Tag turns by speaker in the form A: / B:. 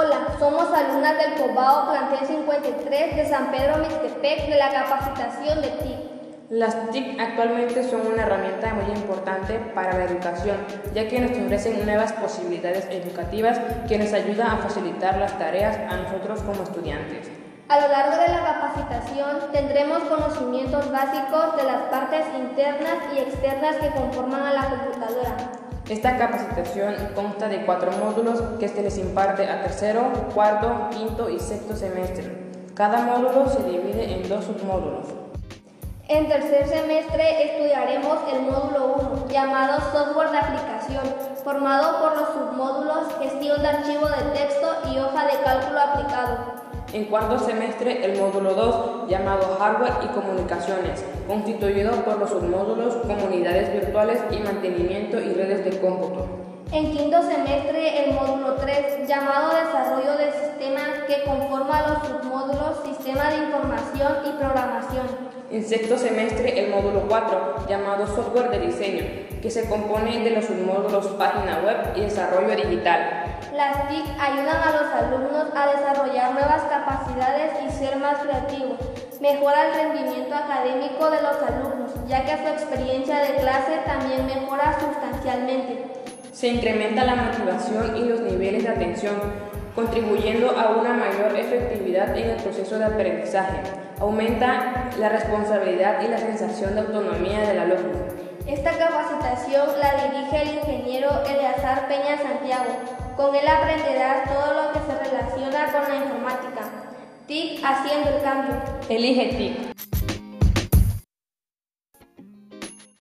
A: Hola, somos alumnas del Cobao Plantel 53 de San Pedro Mixtepec de la capacitación de TIC.
B: Las TIC actualmente son una herramienta muy importante para la educación, ya que nos ofrecen nuevas posibilidades educativas que nos ayudan a facilitar las tareas a nosotros como estudiantes.
A: A lo largo de la capacitación tendremos conocimientos básicos de las partes internas y externas que conforman a la computadora.
B: Esta capacitación consta de cuatro módulos que se les imparte a tercero, cuarto, quinto y sexto semestre. Cada módulo se divide en dos submódulos.
A: En tercer semestre estudiaremos el módulo 1, llamado Software de aplicación, formado por los submódulos Gestión de archivo de texto y hoja de cálculo aplicado.
B: En cuarto semestre, el módulo 2, llamado Hardware y Comunicaciones, constituido por los submódulos Comunidades Virtuales y Mantenimiento y Redes de Cómputo.
A: En quinto semestre, el módulo 3, llamado Desarrollo de Sistemas, que conforma los submódulos Sistema de Información y Programación.
B: En sexto semestre, el módulo 4, llamado Software de Diseño, que se compone de los submódulos Página Web y Desarrollo Digital.
A: Las TIC ayudan a los alumnos a desarrollar nuevas capacidades y ser más creativos. Mejora el rendimiento académico de los alumnos, ya que su experiencia de clase.
B: Se incrementa la motivación y los niveles de atención, contribuyendo a una mayor efectividad en el proceso de aprendizaje. Aumenta la responsabilidad y la sensación de autonomía del alumno.
A: Esta capacitación la dirige el ingeniero Eleazar Peña Santiago. Con él aprenderás todo lo que se relaciona con la informática. TIC haciendo el cambio.
B: Elige TIC.